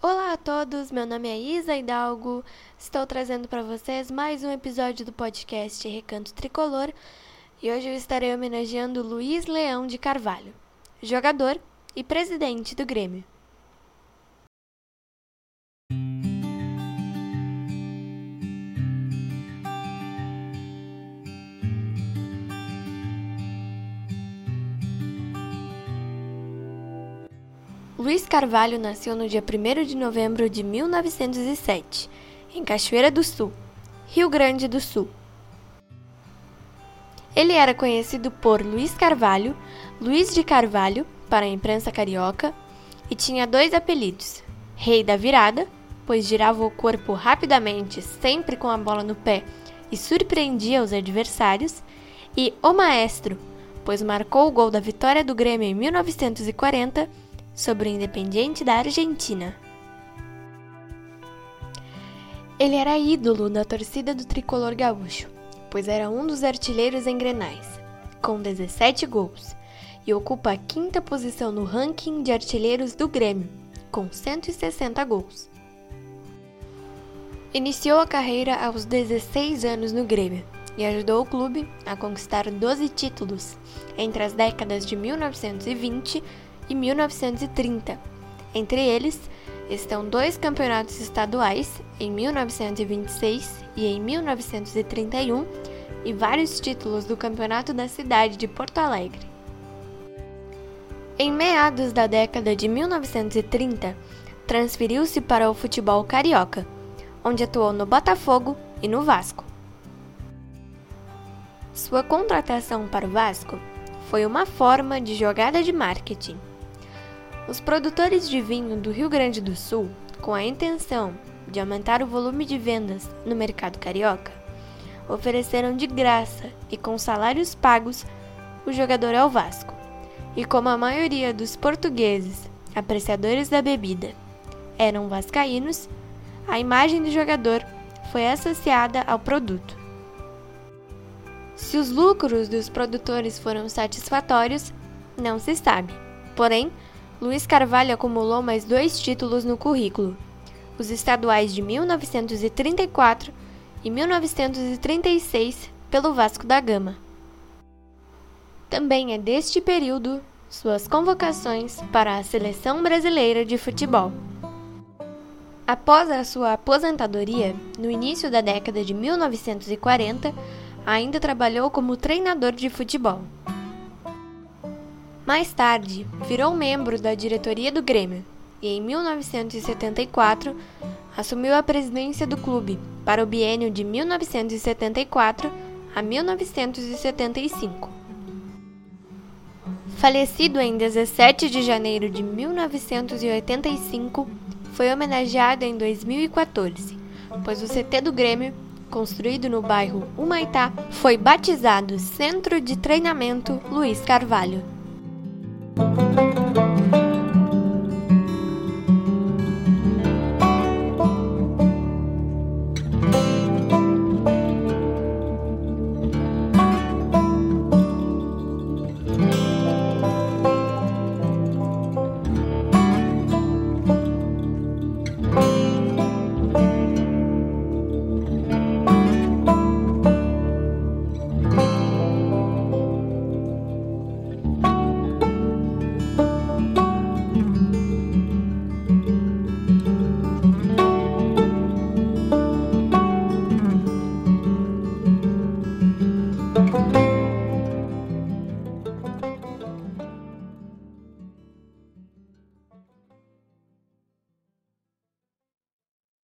Olá a todos, meu nome é Isa Hidalgo. Estou trazendo para vocês mais um episódio do podcast Recanto Tricolor e hoje eu estarei homenageando Luiz Leão de Carvalho, jogador e presidente do Grêmio. Luiz Carvalho nasceu no dia 1 de novembro de 1907, em Cachoeira do Sul, Rio Grande do Sul. Ele era conhecido por Luiz Carvalho, Luiz de Carvalho, para a imprensa carioca, e tinha dois apelidos: Rei da Virada, pois girava o corpo rapidamente, sempre com a bola no pé, e surpreendia os adversários, e O Maestro, pois marcou o gol da vitória do Grêmio em 1940 sobre o Independiente da Argentina. Ele era ídolo da torcida do tricolor gaúcho, pois era um dos artilheiros em Grenais, com 17 gols, e ocupa a quinta posição no ranking de artilheiros do Grêmio, com 160 gols. Iniciou a carreira aos 16 anos no Grêmio e ajudou o clube a conquistar 12 títulos entre as décadas de 1920 e 1930. Entre eles estão dois campeonatos estaduais, em 1926 e em 1931, e vários títulos do Campeonato da cidade de Porto Alegre. Em meados da década de 1930, transferiu-se para o futebol carioca, onde atuou no Botafogo e no Vasco. Sua contratação para o Vasco foi uma forma de jogada de marketing. Os produtores de vinho do Rio Grande do Sul, com a intenção de aumentar o volume de vendas no mercado carioca, ofereceram de graça e com salários pagos o jogador ao Vasco. E como a maioria dos portugueses, apreciadores da bebida, eram vascaínos, a imagem do jogador foi associada ao produto. Se os lucros dos produtores foram satisfatórios, não se sabe. Porém, Luiz Carvalho acumulou mais dois títulos no currículo: os estaduais de 1934 e 1936 pelo Vasco da Gama. Também é deste período suas convocações para a seleção brasileira de futebol. Após a sua aposentadoria, no início da década de 1940, ainda trabalhou como treinador de futebol. Mais tarde, virou membro da diretoria do Grêmio e, em 1974, assumiu a presidência do clube para o biênio de 1974 a 1975. Falecido em 17 de janeiro de 1985, foi homenageado em 2014, pois o CT do Grêmio, construído no bairro Humaitá, foi batizado Centro de Treinamento Luiz Carvalho. Thank you.